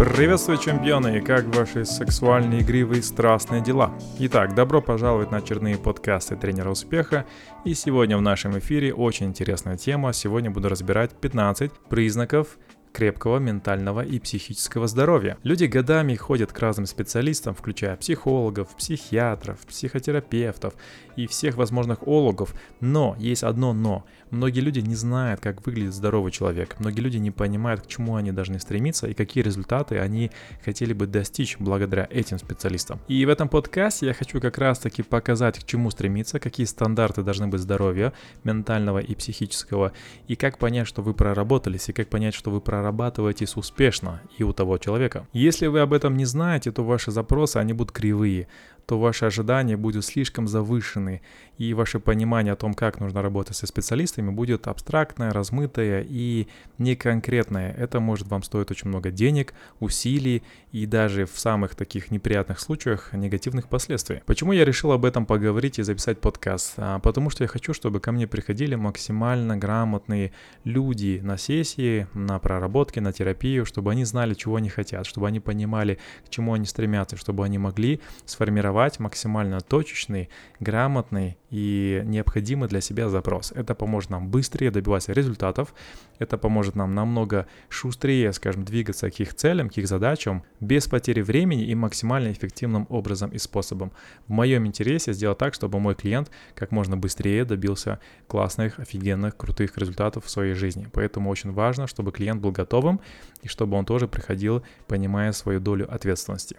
Приветствую, чемпионы, и как ваши сексуальные, игривые, страстные дела? Итак, добро пожаловать на очередные подкасты тренера успеха. И сегодня в нашем эфире очень интересная тема. Сегодня буду разбирать 15 признаков крепкого ментального и психического здоровья. Люди годами ходят к разным специалистам, включая психологов, психиатров, психотерапевтов и всех возможных ологов. Но есть одно но. Многие люди не знают, как выглядит здоровый человек. Многие люди не понимают, к чему они должны стремиться и какие результаты они хотели бы достичь благодаря этим специалистам. И в этом подкасте я хочу как раз таки показать, к чему стремиться, какие стандарты должны быть здоровья ментального и психического, и как понять, что вы проработались, и как понять, что вы прорабатываетесь успешно и у того человека. Если вы об этом не знаете, то ваши запросы, они будут кривые то ваши ожидания будут слишком завышены, и ваше понимание о том, как нужно работать со специалистами, будет абстрактное, размытое и неконкретное. Это может вам стоить очень много денег, усилий и даже в самых таких неприятных случаях негативных последствий. Почему я решил об этом поговорить и записать подкаст? А, потому что я хочу, чтобы ко мне приходили максимально грамотные люди на сессии, на проработки, на терапию, чтобы они знали, чего они хотят, чтобы они понимали, к чему они стремятся, чтобы они могли сформировать сформировать максимально точечный, грамотный и необходимый для себя запрос. Это поможет нам быстрее добиваться результатов, это поможет нам намного шустрее, скажем, двигаться к их целям, к их задачам, без потери времени и максимально эффективным образом и способом. В моем интересе сделать так, чтобы мой клиент как можно быстрее добился классных, офигенных, крутых результатов в своей жизни. Поэтому очень важно, чтобы клиент был готовым и чтобы он тоже приходил, понимая свою долю ответственности.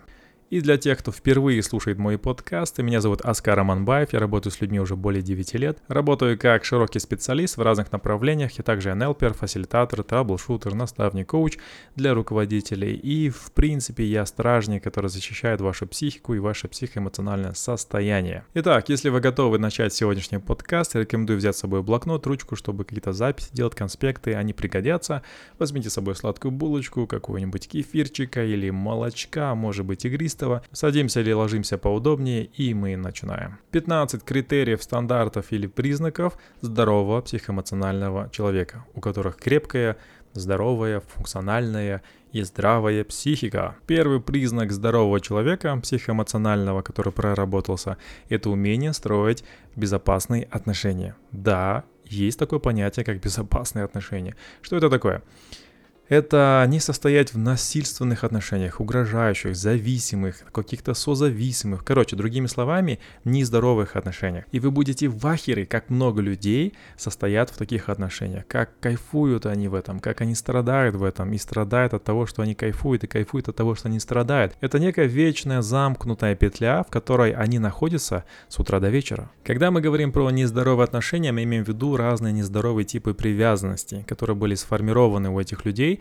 И для тех, кто впервые слушает мои подкасты, меня зовут Аскар Аманбаев, я работаю с людьми уже более 9 лет. Работаю как широкий специалист в разных направлениях, я также НЛПер, фасилитатор, траблшутер, наставник, коуч для руководителей. И в принципе я стражник, который защищает вашу психику и ваше психоэмоциональное состояние. Итак, если вы готовы начать сегодняшний подкаст, рекомендую взять с собой блокнот, ручку, чтобы какие-то записи делать, конспекты, они пригодятся. Возьмите с собой сладкую булочку, какого-нибудь кефирчика или молочка, может быть игристого этого. Садимся или ложимся поудобнее и мы начинаем. 15 критериев, стандартов или признаков здорового психоэмоционального человека, у которых крепкая, здоровая, функциональная и здравая психика. Первый признак здорового человека, психоэмоционального, который проработался, это умение строить безопасные отношения. Да, есть такое понятие, как безопасные отношения. Что это такое? Это не состоять в насильственных отношениях, угрожающих, зависимых, каких-то созависимых, короче, другими словами, нездоровых отношениях. И вы будете в ахере, как много людей состоят в таких отношениях, как кайфуют они в этом, как они страдают в этом, и страдают от того, что они кайфуют, и кайфуют от того, что они страдают. Это некая вечная замкнутая петля, в которой они находятся с утра до вечера. Когда мы говорим про нездоровые отношения, мы имеем в виду разные нездоровые типы привязанности, которые были сформированы у этих людей,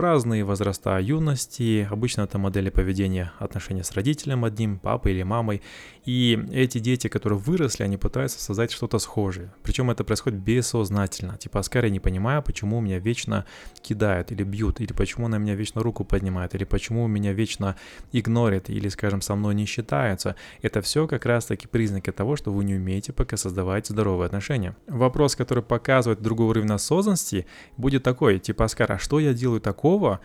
разные возраста юности. Обычно это модели поведения отношения с родителем одним, папой или мамой. И эти дети, которые выросли, они пытаются создать что-то схожее. Причем это происходит бессознательно. Типа, Оскар, я не понимаю, почему меня вечно кидают или бьют, или почему на меня вечно руку поднимает, или почему меня вечно игнорит, или, скажем, со мной не считается. Это все как раз-таки признаки того, что вы не умеете пока создавать здоровые отношения. Вопрос, который показывает другой уровень осознанности, будет такой, типа, Оскар, а что я делаю делаю такого, а,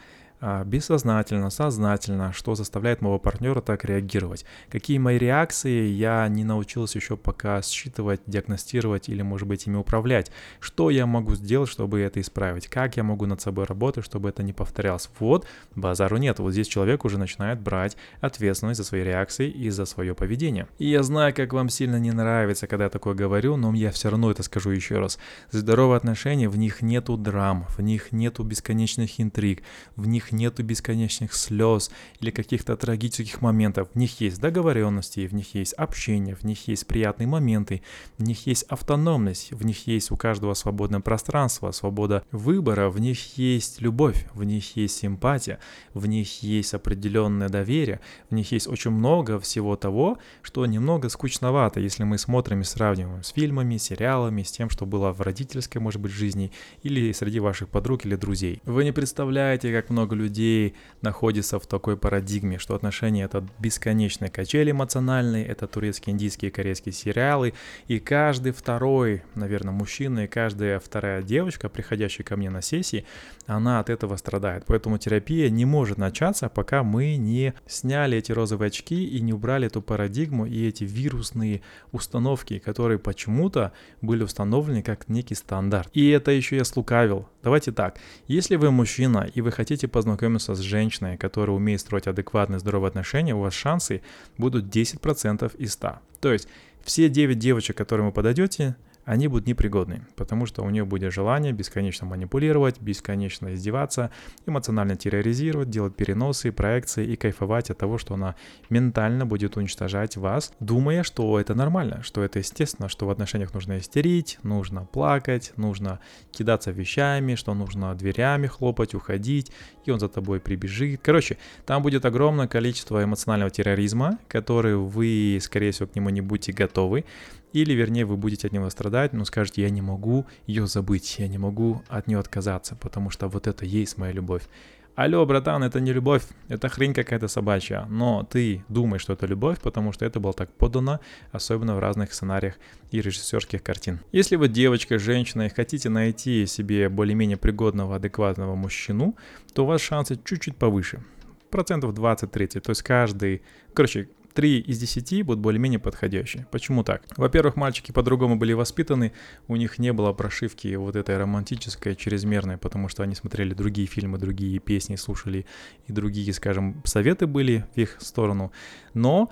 бессознательно, сознательно, что заставляет моего партнера так реагировать. Какие мои реакции я не научился еще пока считывать, диагностировать или, может быть, ими управлять. Что я могу сделать, чтобы это исправить? Как я могу над собой работать, чтобы это не повторялось? Вот, базару нет. Вот здесь человек уже начинает брать ответственность за свои реакции и за свое поведение. И я знаю, как вам сильно не нравится, когда я такое говорю, но я все равно это скажу еще раз. Здоровые отношения, в них нету драм, в них нету бесконечных интриг, в них нету бесконечных слез или каких-то трагических моментов. В них есть договоренности, в них есть общение, в них есть приятные моменты, в них есть автономность, в них есть у каждого свободное пространство, свобода выбора, в них есть любовь, в них есть симпатия, в них есть определенное доверие, в них есть очень много всего того, что немного скучновато, если мы смотрим и сравниваем с фильмами, сериалами, с тем, что было в родительской, может быть, жизни или среди ваших подруг или друзей. Вы не представляете, как много много людей находится в такой парадигме, что отношения это бесконечные качели эмоциональные, это турецкие, индийские, корейские сериалы, и каждый второй, наверное, мужчина и каждая вторая девочка, приходящая ко мне на сессии, она от этого страдает. Поэтому терапия не может начаться, пока мы не сняли эти розовые очки и не убрали эту парадигму и эти вирусные установки, которые почему-то были установлены как некий стандарт. И это еще я слукавил. Давайте так, если вы мужчина и вы хотите познакомиться с женщиной, которая умеет строить адекватные здоровые отношения, у вас шансы будут 10% из 100. То есть все 9 девочек, которым вы подойдете, они будут непригодны, потому что у нее будет желание бесконечно манипулировать, бесконечно издеваться, эмоционально терроризировать, делать переносы, проекции и кайфовать от того, что она ментально будет уничтожать вас, думая, что это нормально, что это естественно, что в отношениях нужно истерить, нужно плакать, нужно кидаться вещами, что нужно дверями хлопать, уходить, и он за тобой прибежит. Короче, там будет огромное количество эмоционального терроризма, который вы, скорее всего, к нему не будете готовы, или, вернее, вы будете от него страдать, но скажете, я не могу ее забыть, я не могу от нее отказаться, потому что вот это есть моя любовь. Алло, братан, это не любовь, это хрень какая-то собачья, но ты думаешь, что это любовь, потому что это было так подано, особенно в разных сценариях и режиссерских картин. Если вы девочка, женщина и хотите найти себе более-менее пригодного, адекватного мужчину, то у вас шансы чуть-чуть повыше, процентов 20-30, то есть каждый, короче, 3 из 10 будут более-менее подходящие. Почему так? Во-первых, мальчики по-другому были воспитаны, у них не было прошивки вот этой романтической, чрезмерной, потому что они смотрели другие фильмы, другие песни слушали, и другие, скажем, советы были в их сторону. Но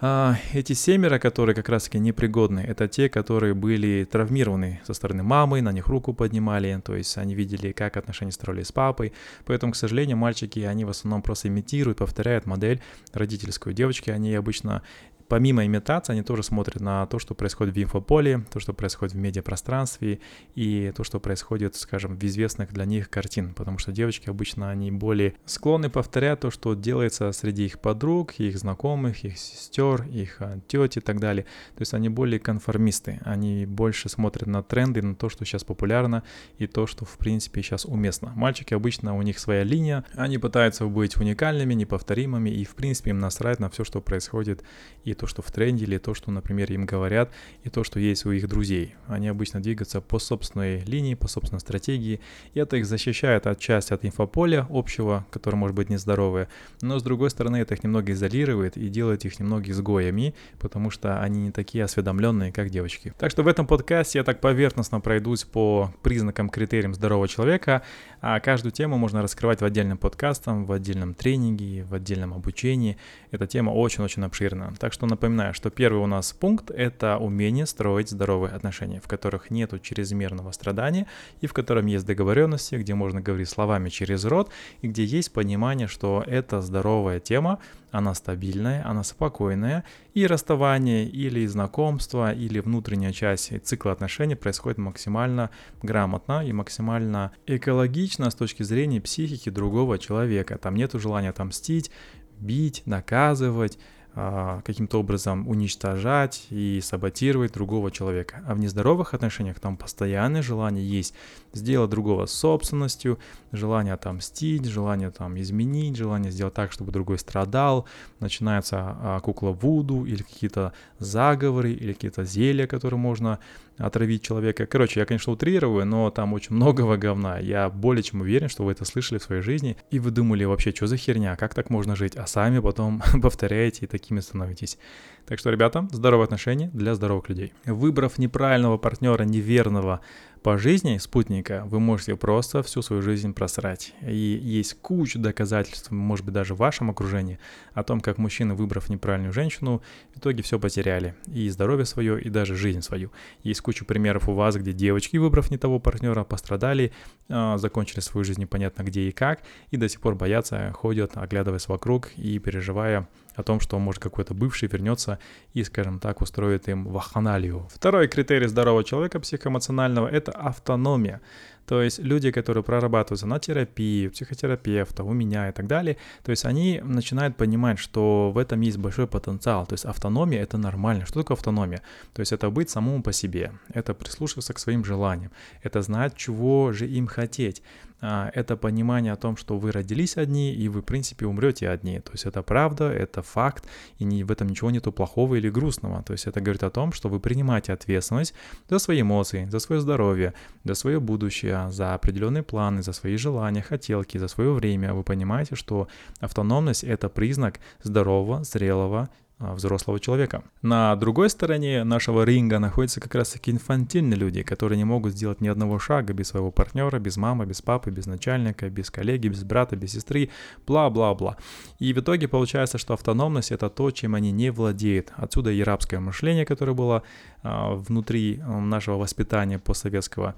а, эти семеро, которые как раз-таки непригодны, это те, которые были травмированы со стороны мамы, на них руку поднимали, то есть они видели, как отношения строились с папой. Поэтому, к сожалению, мальчики, они в основном просто имитируют, повторяют модель родительскую. Девочки, они обычно помимо имитации, они тоже смотрят на то, что происходит в инфополе, то, что происходит в медиапространстве и то, что происходит, скажем, в известных для них картин, потому что девочки обычно, они более склонны повторять то, что делается среди их подруг, их знакомых, их сестер, их а, тети и так далее. То есть они более конформисты, они больше смотрят на тренды, на то, что сейчас популярно и то, что в принципе сейчас уместно. Мальчики обычно, у них своя линия, они пытаются быть уникальными, неповторимыми и в принципе им насрать на все, что происходит и то, что в тренде, или то, что, например, им говорят, и то, что есть у их друзей. Они обычно двигаются по собственной линии, по собственной стратегии, и это их защищает от части от инфополя общего, которое может быть нездоровое, но с другой стороны это их немного изолирует и делает их немного изгоями, потому что они не такие осведомленные, как девочки. Так что в этом подкасте я так поверхностно пройдусь по признакам, критериям здорового человека, а каждую тему можно раскрывать в отдельном подкасте, в отдельном тренинге, в отдельном обучении. Эта тема очень-очень обширна. Так что напоминаю, что первый у нас пункт — это умение строить здоровые отношения, в которых нет чрезмерного страдания и в котором есть договоренности, где можно говорить словами через рот и где есть понимание, что это здоровая тема, она стабильная, она спокойная, и расставание или знакомство, или внутренняя часть цикла отношений происходит максимально грамотно и максимально экологично с точки зрения психики другого человека. Там нет желания отомстить, бить, наказывать, каким-то образом уничтожать и саботировать другого человека. А в нездоровых отношениях там постоянное желание есть сделать другого собственностью, желание отомстить, желание там изменить, желание сделать так, чтобы другой страдал. Начинается а, кукла Вуду или какие-то заговоры или какие-то зелья, которые можно отравить человека. Короче, я, конечно, утрирую, но там очень многого говна. Я более чем уверен, что вы это слышали в своей жизни, и вы думали вообще, что за херня, как так можно жить, а сами потом повторяете и такими становитесь. Так что, ребята, здоровые отношения для здоровых людей. Выбрав неправильного партнера, неверного, по жизни спутника вы можете просто всю свою жизнь просрать. И есть куча доказательств, может быть, даже в вашем окружении, о том, как мужчины, выбрав неправильную женщину, в итоге все потеряли. И здоровье свое, и даже жизнь свою. Есть куча примеров у вас, где девочки, выбрав не того партнера, пострадали, а, закончили свою жизнь непонятно где и как, и до сих пор боятся, ходят, оглядываясь вокруг и переживая о том, что может какой-то бывший вернется и, скажем так, устроит им ваханалию. Второй критерий здорового человека психоэмоционального – это автономия. То есть люди, которые прорабатываются на терапии, психотерапевта, у меня и так далее, то есть они начинают понимать, что в этом есть большой потенциал. То есть автономия — это нормально. Что такое автономия? То есть это быть самому по себе, это прислушиваться к своим желаниям, это знать, чего же им хотеть. А, это понимание о том, что вы родились одни, и вы, в принципе, умрете одни. То есть это правда, это факт, и не, в этом ничего нету плохого или грустного. То есть это говорит о том, что вы принимаете ответственность за свои эмоции, за свое здоровье, за свое будущее, за определенные планы, за свои желания, хотелки, за свое время. Вы понимаете, что автономность — это признак здорового, зрелого, взрослого человека. На другой стороне нашего ринга находятся как раз таки инфантильные люди, которые не могут сделать ни одного шага без своего партнера, без мамы, без папы, без начальника, без коллеги, без брата, без сестры, бла-бла-бла. И в итоге получается, что автономность это то, чем они не владеют. Отсюда и рабское мышление, которое было а, внутри нашего воспитания постсоветского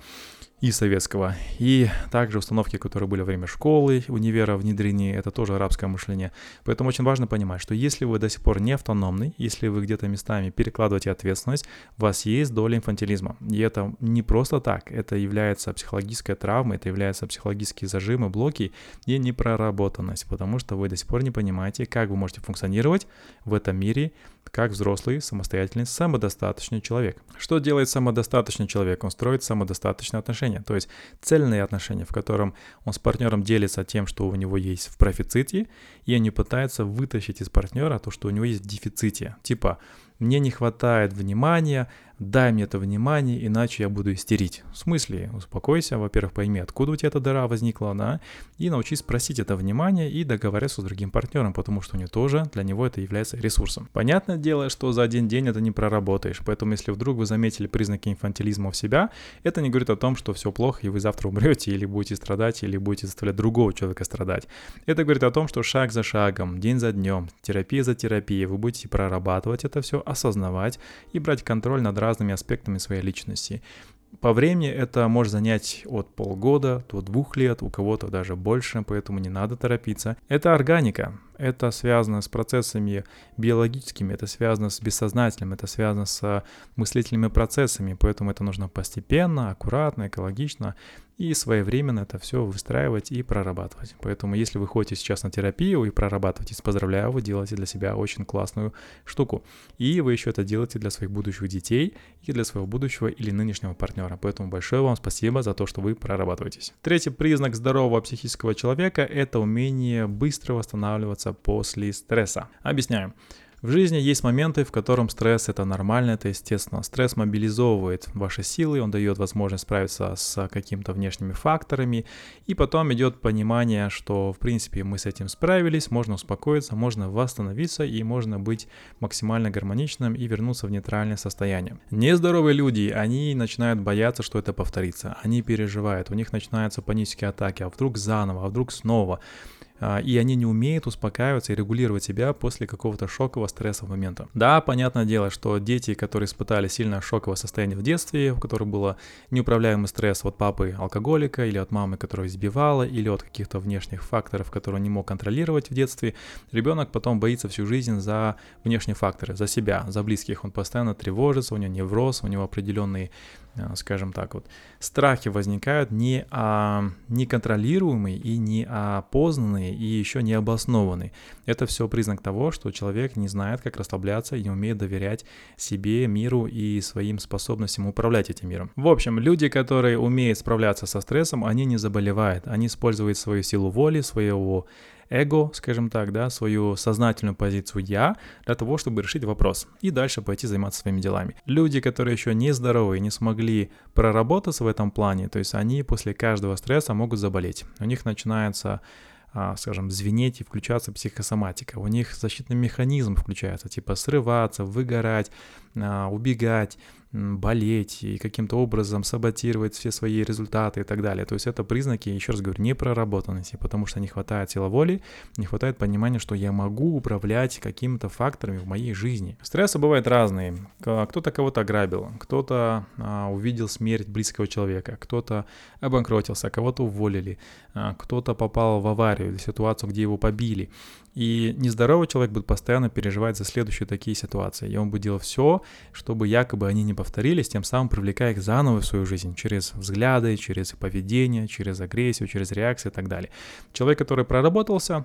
и советского. И также установки, которые были во время школы, универа, внедрены, это тоже арабское мышление. Поэтому очень важно понимать, что если вы до сих пор не автономный, если вы где-то местами перекладываете ответственность, у вас есть доля инфантилизма. И это не просто так, это является психологической травмой, это является психологические зажимы, блоки и непроработанность, потому что вы до сих пор не понимаете, как вы можете функционировать в этом мире, как взрослый, самостоятельный, самодостаточный человек. Что делает самодостаточный человек? Он строит самодостаточные отношения, то есть цельные отношения, в котором он с партнером делится тем, что у него есть в профиците, и он не пытается вытащить из партнера то, что у него есть в дефиците. Типа, мне не хватает внимания, дай мне это внимание, иначе я буду истерить. В смысле, успокойся, во-первых, пойми, откуда у тебя эта дыра возникла, да, и научись спросить это внимание и договориться с другим партнером, потому что у него тоже, для него это является ресурсом. Понятное дело, что за один день это не проработаешь, поэтому если вдруг вы заметили признаки инфантилизма в себя, это не говорит о том, что все плохо, и вы завтра умрете, или будете страдать, или будете заставлять другого человека страдать. Это говорит о том, что шаг за шагом, день за днем, терапия за терапией, вы будете прорабатывать это все, осознавать и брать контроль над разными аспектами своей личности. По времени это может занять от полгода до двух лет, у кого-то даже больше, поэтому не надо торопиться. Это органика, это связано с процессами биологическими, это связано с бессознательным, это связано с мыслительными процессами, поэтому это нужно постепенно, аккуратно, экологично и своевременно это все выстраивать и прорабатывать. Поэтому если вы ходите сейчас на терапию и прорабатываетесь, поздравляю, вы делаете для себя очень классную штуку. И вы еще это делаете для своих будущих детей и для своего будущего или нынешнего партнера. Поэтому большое вам спасибо за то, что вы прорабатываетесь. Третий признак здорового психического человека – это умение быстро восстанавливаться после стресса. Объясняю. В жизни есть моменты, в котором стресс это нормально, это естественно. Стресс мобилизовывает ваши силы, он дает возможность справиться с какими-то внешними факторами, и потом идет понимание, что в принципе мы с этим справились, можно успокоиться, можно восстановиться и можно быть максимально гармоничным и вернуться в нейтральное состояние. Нездоровые люди, они начинают бояться, что это повторится, они переживают, у них начинаются панические атаки, а вдруг заново, а вдруг снова. А, и они не умеют успокаиваться и регулировать себя после какого-то шокового стрессового момента. Да, понятное дело, что дети, которые испытали сильное шоковое состояние в детстве, у которых было неуправляемый стресс от папы алкоголика или от мамы, которая избивала, или от каких-то внешних факторов, которые он не мог контролировать в детстве, ребенок потом боится всю жизнь за внешние факторы, за себя, за близких. Он постоянно тревожится, у него невроз, у него определенные скажем так, вот, страхи возникают не а, неконтролируемые и неопознанные и еще не обоснованные. Это все признак того, что человек не знает, как расслабляться и не умеет доверять себе, миру и своим способностям управлять этим миром. В общем, люди, которые умеют справляться со стрессом, они не заболевают, они используют свою силу воли, своего эго, скажем так, да, свою сознательную позицию «я» для того, чтобы решить вопрос и дальше пойти заниматься своими делами. Люди, которые еще не здоровы, не смогли проработаться в этом плане, то есть они после каждого стресса могут заболеть. У них начинается а, скажем, звенеть и включаться психосоматика. У них защитный механизм включается, типа срываться, выгорать, а, убегать, болеть и каким-то образом саботировать все свои результаты и так далее. То есть это признаки, еще раз говорю, непроработанности, потому что не хватает силы воли, не хватает понимания, что я могу управлять какими-то факторами в моей жизни. Стрессы бывают разные. Кто-то кого-то ограбил, кто-то а, увидел смерть близкого человека, кто-то обанкротился, кого-то уволили, а, кто-то попал в аварию или ситуацию, где его побили. И нездоровый человек будет постоянно переживать за следующие такие ситуации. И он будет делать все, чтобы якобы они не повторились, тем самым привлекая их заново в свою жизнь через взгляды, через поведение, через агрессию, через реакции и так далее. Человек, который проработался,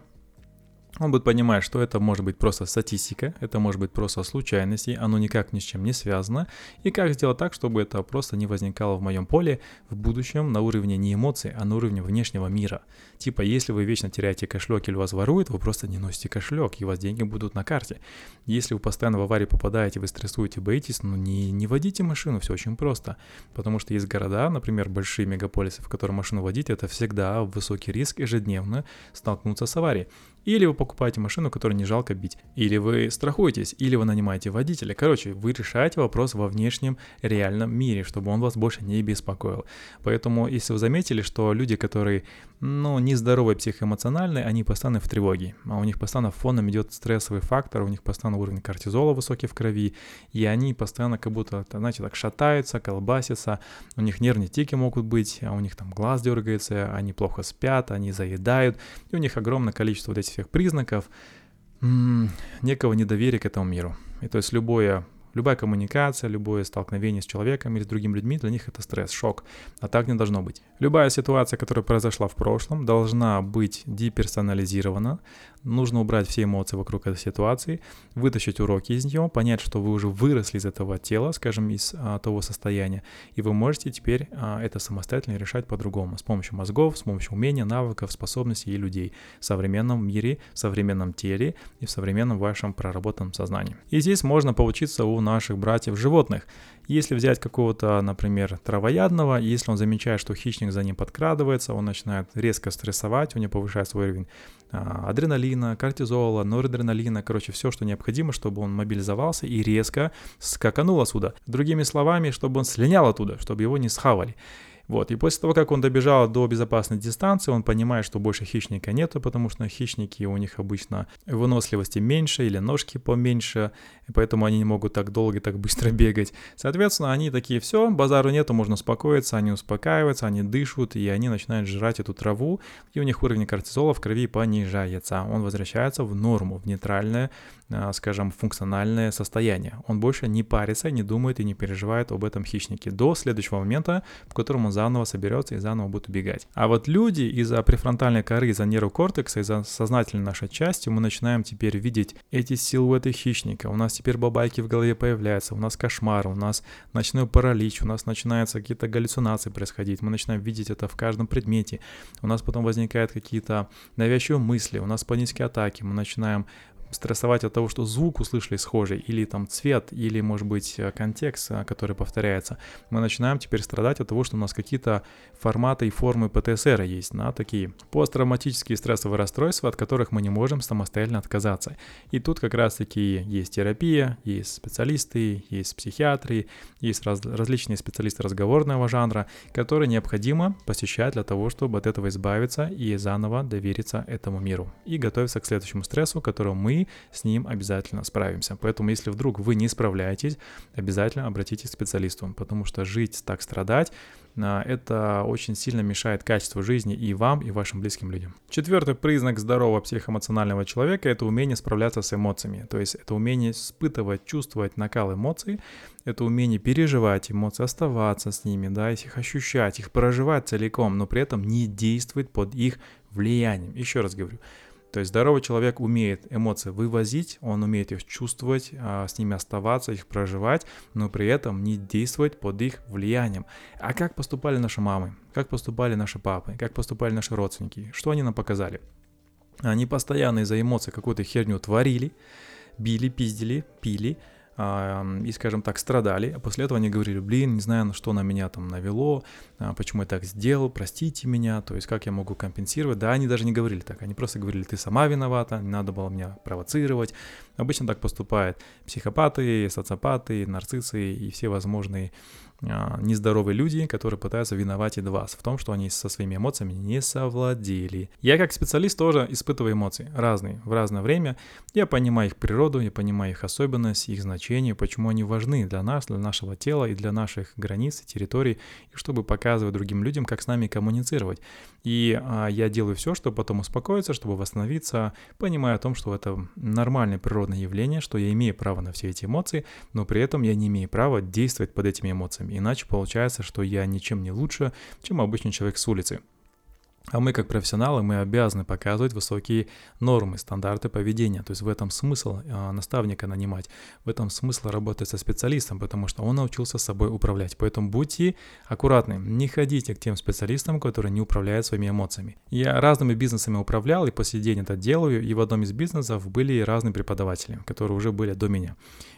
он будет понимать, что это может быть просто статистика, это может быть просто случайности, оно никак ни с чем не связано, и как сделать так, чтобы это просто не возникало в моем поле в будущем на уровне не эмоций, а на уровне внешнего мира. Типа, если вы вечно теряете кошелек или вас воруют, вы просто не носите кошелек, и у вас деньги будут на карте. Если вы постоянно в аварии попадаете, вы стрессуете, боитесь, ну не, не водите машину, все очень просто. Потому что есть города, например, большие мегаполисы, в которых машину водить, это всегда высокий риск ежедневно столкнуться с аварией. Или вы покупаете машину, которую не жалко бить. Или вы страхуетесь, или вы нанимаете водителя. Короче, вы решаете вопрос во внешнем реальном мире, чтобы он вас больше не беспокоил. Поэтому, если вы заметили, что люди, которые, ну, нездоровые психоэмоциональные, они постоянно в тревоге, а у них постоянно фоном идет стрессовый фактор, у них постоянно уровень кортизола высокий в крови, и они постоянно как будто, знаете, так шатаются, колбасятся, у них нервные тики могут быть, а у них там глаз дергается, они плохо спят, они заедают, и у них огромное количество вот этих всех признаков м- некого недоверия к этому миру. И то есть любое Любая коммуникация, любое столкновение с человеком или с другими людьми, для них это стресс, шок. А так не должно быть. Любая ситуация, которая произошла в прошлом, должна быть деперсонализирована. Нужно убрать все эмоции вокруг этой ситуации, вытащить уроки из нее, понять, что вы уже выросли из этого тела, скажем, из а, того состояния, и вы можете теперь а, это самостоятельно решать по-другому, с помощью мозгов, с помощью умения, навыков, способностей и людей в современном мире, в современном теле и в современном вашем проработанном сознании. И здесь можно поучиться у наших братьев животных. Если взять какого-то, например, травоядного, если он замечает, что хищник за ним подкрадывается, он начинает резко стрессовать, у него повышает свой уровень адреналина, кортизола, норадреналина, короче, все, что необходимо, чтобы он мобилизовался и резко скаканул отсюда. Другими словами, чтобы он слинял оттуда, чтобы его не схавали. Вот, и после того, как он добежал до безопасной дистанции, он понимает, что больше хищника нету, потому что хищники, у них обычно выносливости меньше или ножки поменьше, поэтому они не могут так долго и так быстро бегать. Соответственно, они такие, все, базару нету, можно успокоиться, они успокаиваются, они дышат, и они начинают жрать эту траву, и у них уровень кортизола в крови понижается. Он возвращается в норму, в нейтральное, скажем, функциональное состояние. Он больше не парится, не думает и не переживает об этом хищнике до следующего момента, в котором он заново соберется и заново будет убегать. А вот люди из-за префронтальной коры, из-за нейрокортекса, из-за сознательной нашей части, мы начинаем теперь видеть эти силуэты хищника. У нас теперь бабайки в голове появляются, у нас кошмар, у нас ночной паралич, у нас начинаются какие-то галлюцинации происходить, мы начинаем видеть это в каждом предмете, у нас потом возникают какие-то навязчивые мысли, у нас панические атаки, мы начинаем стрессовать от того, что звук услышали схожий, или там цвет, или, может быть, э, контекст, э, который повторяется, мы начинаем теперь страдать от того, что у нас какие-то форматы и формы ПТСР есть, на такие посттравматические стрессовые расстройства, от которых мы не можем самостоятельно отказаться. И тут как раз-таки есть терапия, есть специалисты, есть психиатры, есть раз, различные специалисты разговорного жанра, которые необходимо посещать для того, чтобы от этого избавиться и заново довериться этому миру и готовиться к следующему стрессу, которого мы с ним обязательно справимся. Поэтому, если вдруг вы не справляетесь, обязательно обратитесь к специалисту, потому что жить так страдать а, это очень сильно мешает качеству жизни и вам, и вашим близким людям. Четвертый признак здорового психоэмоционального человека – это умение справляться с эмоциями. То есть это умение испытывать, чувствовать накал эмоций, это умение переживать эмоции, оставаться с ними, да, их ощущать, их проживать целиком, но при этом не действовать под их влиянием. Еще раз говорю, то есть здоровый человек умеет эмоции вывозить, он умеет их чувствовать, а, с ними оставаться, их проживать, но при этом не действовать под их влиянием. А как поступали наши мамы, как поступали наши папы, как поступали наши родственники, что они нам показали? Они постоянно из-за эмоций какую-то херню творили, били, пиздили, пили, и, скажем так, страдали, а после этого они говорили, блин, не знаю, что на меня там навело, а, почему я так сделал, простите меня, то есть как я могу компенсировать. Да, они даже не говорили так, они просто говорили, ты сама виновата, не надо было меня провоцировать. Обычно так поступают психопаты, социопаты, нарциссы и все возможные нездоровые люди, которые пытаются виноватить вас в том, что они со своими эмоциями не совладели. Я как специалист тоже испытываю эмоции разные в разное время. Я понимаю их природу, я понимаю их особенность, их значение, почему они важны для нас, для нашего тела и для наших границ и территорий, и чтобы показывать другим людям, как с нами коммуницировать. И а, я делаю все, чтобы потом успокоиться, чтобы восстановиться, понимая о том, что это природный природное явление, что я имею право на все эти эмоции, но при этом я не имею права действовать под этими эмоциями. Иначе получается, что я ничем не лучше, чем обычный человек с улицы. А мы, как профессионалы, мы обязаны показывать высокие нормы, стандарты поведения. То есть в этом смысл э, наставника нанимать, в этом смысл работать со специалистом, потому что он научился собой управлять. Поэтому будьте аккуратны, не ходите к тем специалистам, которые не управляют своими эмоциями. Я разными бизнесами управлял и по сей день это делаю, и в одном из бизнесов были разные преподаватели, которые уже были до меня.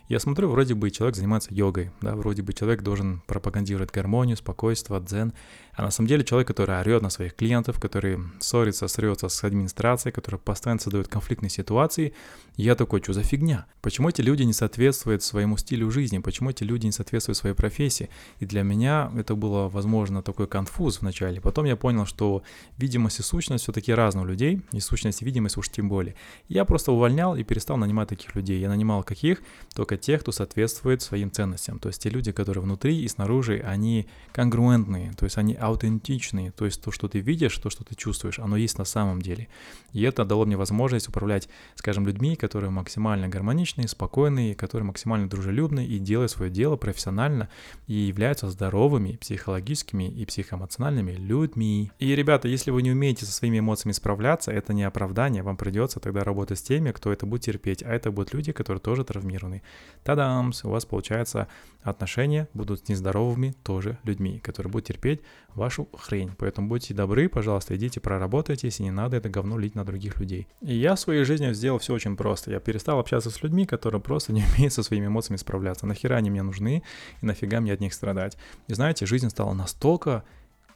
Я смотрю, вроде бы человек занимается йогой, да, вроде бы человек должен пропагандировать гармонию, спокойствие, дзен, а на самом деле человек, который орет на своих клиентов, который ссорится, срется с администрацией, который постоянно создает конфликтные ситуации, я такой, что за фигня? Почему эти люди не соответствуют своему стилю жизни? Почему эти люди не соответствуют своей профессии? И для меня это было, возможно, такой конфуз вначале. Потом я понял, что видимость и сущность все-таки разные у людей, и сущность и видимость уж тем более. Я просто увольнял и перестал нанимать таких людей. Я нанимал каких? Только тех, кто соответствует своим ценностям. То есть те люди, которые внутри и снаружи, они конгруентные, то есть они аутентичные. То есть то, что ты видишь, то, что ты чувствуешь, оно есть на самом деле. И это дало мне возможность управлять, скажем, людьми, которые максимально гармоничные, спокойные, которые максимально дружелюбные и делают свое дело профессионально и являются здоровыми психологическими и психоэмоциональными людьми. И, ребята, если вы не умеете со своими эмоциями справляться, это не оправдание, вам придется тогда работать с теми, кто это будет терпеть, а это будут люди, которые тоже травмированы. Тадамс, у вас получается отношения будут с нездоровыми тоже людьми, которые будут терпеть вашу хрень. Поэтому будьте добры, пожалуйста, идите проработайтесь, и не надо это говно лить на других людей. И я в своей жизни сделал все очень просто. Я перестал общаться с людьми, которые просто не умеют со своими эмоциями справляться. Нахера они мне нужны, и нафига мне от них страдать. И знаете, жизнь стала настолько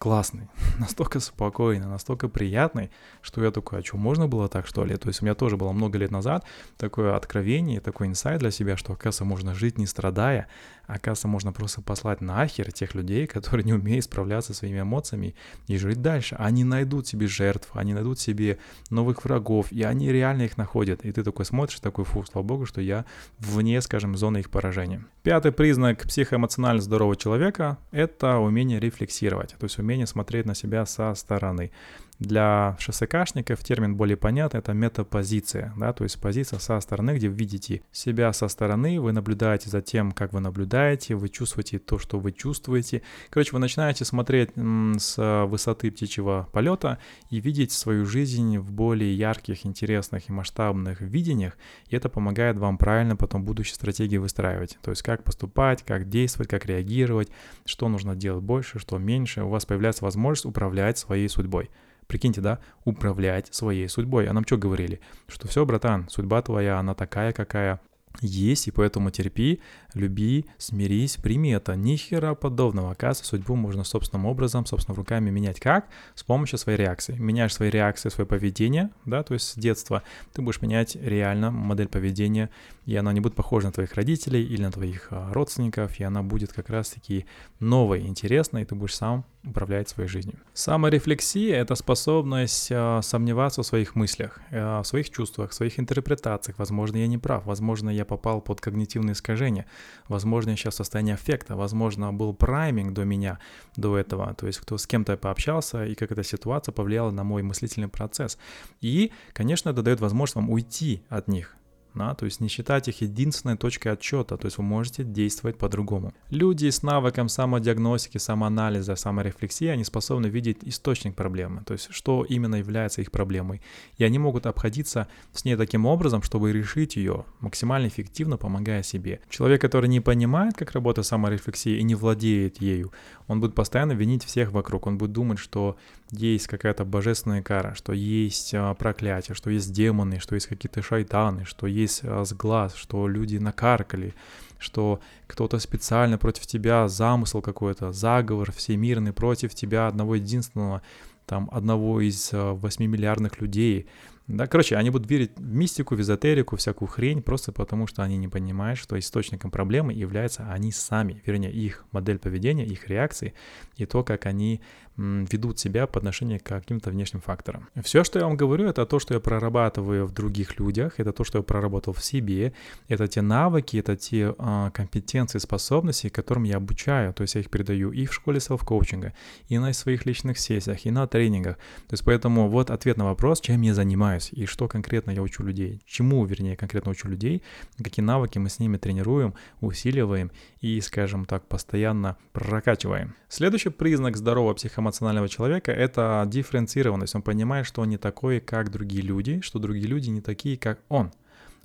классный, настолько спокойный, настолько приятный, что я такой, а что, можно было так, что ли? То есть у меня тоже было много лет назад такое откровение, такой инсайт для себя, что, оказывается, можно жить не страдая, оказывается, можно просто послать нахер тех людей, которые не умеют справляться со своими эмоциями и жить дальше. Они найдут себе жертв, они найдут себе новых врагов, и они реально их находят. И ты такой смотришь, такой, фу, слава богу, что я вне, скажем, зоны их поражения. Пятый признак психоэмоционально здорового человека — это умение рефлексировать, то есть умение смотреть на себя со стороны. Для ШСКшников термин более понятный, это метапозиция, да, то есть позиция со стороны, где вы видите себя со стороны, вы наблюдаете за тем, как вы наблюдаете, вы чувствуете то, что вы чувствуете. Короче, вы начинаете смотреть с высоты птичьего полета и видеть свою жизнь в более ярких, интересных и масштабных видениях, и это помогает вам правильно потом будущие стратегии выстраивать. То есть как поступать, как действовать, как реагировать, что нужно делать больше, что меньше. У вас появляется возможность управлять своей судьбой. Прикиньте, да, управлять своей судьбой. А нам что говорили? Что все, братан, судьба твоя, она такая, какая есть, и поэтому терпи, люби, смирись, прими это. Ни хера подобного. Оказывается, судьбу можно собственным образом, собственно, руками менять. Как? С помощью своей реакции. Меняешь свои реакции, свое поведение, да, то есть с детства ты будешь менять реально модель поведения, и она не будет похожа на твоих родителей или на твоих а, родственников, и она будет как раз-таки новой, интересной, и ты будешь сам управлять своей жизнью. Саморефлексия — это способность э, сомневаться в своих мыслях, э, в своих чувствах, в своих интерпретациях. Возможно, я не прав, возможно, я попал под когнитивные искажения, возможно, я сейчас в состоянии аффекта, возможно, был прайминг до меня, до этого, то есть кто с кем-то пообщался и как эта ситуация повлияла на мой мыслительный процесс. И, конечно, это дает возможность вам уйти от них, да, то есть не считать их единственной точкой отчета, то есть вы можете действовать по-другому. Люди с навыком самодиагностики, самоанализа, саморефлексии, они способны видеть источник проблемы, то есть что именно является их проблемой, и они могут обходиться с ней таким образом, чтобы решить ее максимально эффективно, помогая себе. Человек, который не понимает, как работает саморефлексия и не владеет ею, он будет постоянно винить всех вокруг, он будет думать, что есть какая-то божественная кара, что есть а, проклятие, что есть демоны, что есть какие-то шайтаны, что есть а, сглаз, что люди накаркали, что кто-то специально против тебя, замысел какой-то, заговор всемирный против тебя одного единственного, там, одного из 8 а, миллиардных людей, да, короче, они будут верить в мистику, в эзотерику, всякую хрень, просто потому что они не понимают, что источником проблемы являются они сами, вернее, их модель поведения, их реакции и то, как они ведут себя по отношению к каким-то внешним факторам. Все, что я вам говорю, это то, что я прорабатываю в других людях, это то, что я проработал в себе, это те навыки, это те а, компетенции, способности, которым я обучаю, то есть я их передаю и в школе селф-коучинга, и на своих личных сессиях, и на тренингах. То есть поэтому вот ответ на вопрос, чем я занимаюсь и что конкретно я учу людей, чему, вернее, конкретно учу людей, какие навыки мы с ними тренируем, усиливаем и, скажем так, постоянно прокачиваем. Следующий признак здорового психоэмоционального человека — это дифференцированность. Он понимает, что он не такой, как другие люди, что другие люди не такие, как он.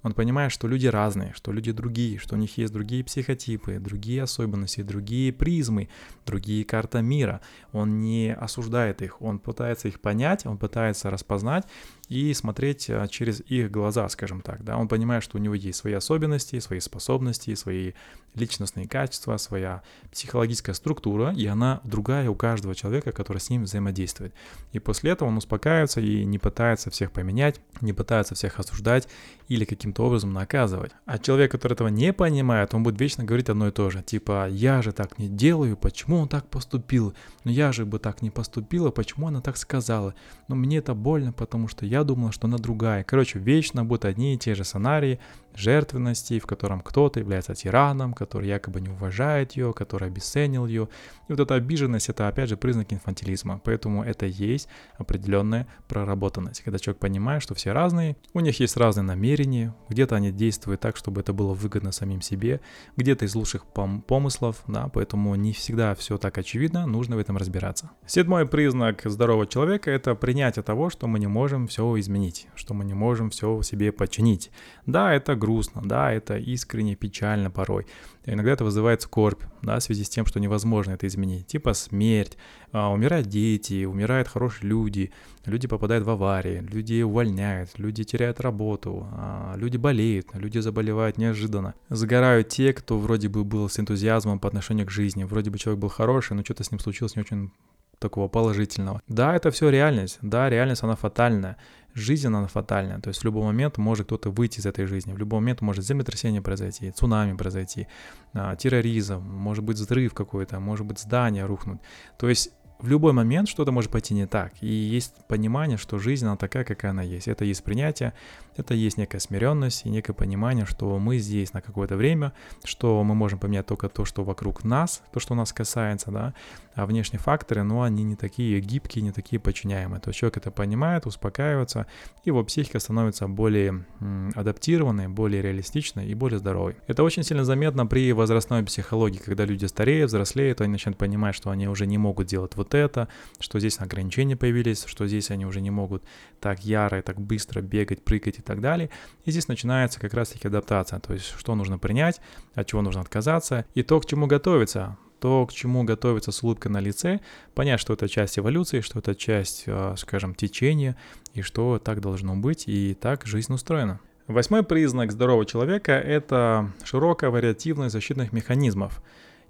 Он понимает, что люди разные, что люди другие, что у них есть другие психотипы, другие особенности, другие призмы, другие карта мира. Он не осуждает их, он пытается их понять, он пытается распознать и смотреть а, через их глаза, скажем так. Да? Он понимает, что у него есть свои особенности, свои способности, свои личностные качества, своя психологическая структура, и она другая у каждого человека, который с ним взаимодействует. И после этого он успокаивается и не пытается всех поменять, не пытается всех осуждать или каким-то образом наказывать. А человек, который этого не понимает, он будет вечно говорить одно и то же. Типа, я же так не делаю, почему он так поступил? Ну я же бы так не поступила, почему она так сказала? Но мне это больно, потому что я я думала, что она другая. Короче, вечно будут одни и те же сценарии жертвенности, в котором кто-то является тираном, который якобы не уважает ее, который обесценил ее. И вот эта обиженность — это, опять же, признак инфантилизма. Поэтому это есть определенная проработанность. Когда человек понимает, что все разные, у них есть разные намерения, где-то они действуют так, чтобы это было выгодно самим себе, где-то из лучших пом- помыслов, да, поэтому не всегда все так очевидно, нужно в этом разбираться. Седьмой признак здорового человека — это принятие того, что мы не можем все изменить, что мы не можем все себе подчинить. Да, это грустно, да, это искренне печально порой. Иногда это вызывает скорбь, да, в связи с тем, что невозможно это изменить. Типа смерть, а, умирают дети, умирают хорошие люди, люди попадают в аварии, люди увольняют, люди теряют работу, а, люди болеют, люди заболевают неожиданно. Загорают те, кто вроде бы был с энтузиазмом по отношению к жизни, вроде бы человек был хороший, но что-то с ним случилось не очень такого положительного. Да, это все реальность, да, реальность она фатальная, жизнь она фатальная, то есть в любой момент может кто-то выйти из этой жизни, в любой момент может землетрясение произойти, цунами произойти, а, терроризм, может быть взрыв какой-то, может быть здание рухнуть, то есть в любой момент что-то может пойти не так. И есть понимание, что жизнь, она такая, какая она есть. Это есть принятие, это есть некая смиренность и некое понимание, что мы здесь на какое-то время, что мы можем поменять только то, что вокруг нас, то, что нас касается, да, а внешние факторы, ну, они не такие гибкие, не такие подчиняемые. То есть человек это понимает, успокаивается, его психика становится более адаптированной, более реалистичной и более здоровой. Это очень сильно заметно при возрастной психологии, когда люди стареют, взрослеют, они начинают понимать, что они уже не могут делать вот это, что здесь ограничения появились, что здесь они уже не могут так яро и так быстро бегать, прыгать и так далее. И здесь начинается как раз-таки адаптация, то есть что нужно принять, от чего нужно отказаться и то, к чему готовиться то, к чему готовиться с улыбкой на лице, понять, что это часть эволюции, что это часть, э, скажем, течения, и что так должно быть, и так жизнь устроена. Восьмой признак здорового человека – это широкая вариативность защитных механизмов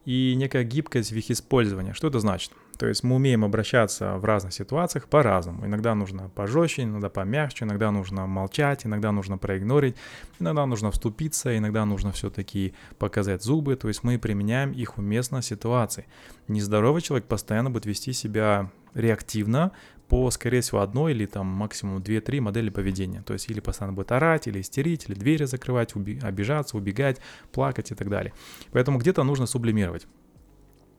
и некая гибкость в их использовании. Что это значит? То есть мы умеем обращаться в разных ситуациях по-разному. Иногда нужно пожестче, иногда помягче, иногда нужно молчать, иногда нужно проигнорить, иногда нужно вступиться, иногда нужно все-таки показать зубы. То есть мы применяем их уместно ситуации. Нездоровый человек постоянно будет вести себя реактивно по, скорее всего, одной или там максимум 2-3 модели поведения. То есть или постоянно будет орать, или истерить, или двери закрывать, уби- обижаться, убегать, плакать и так далее. Поэтому где-то нужно сублимировать.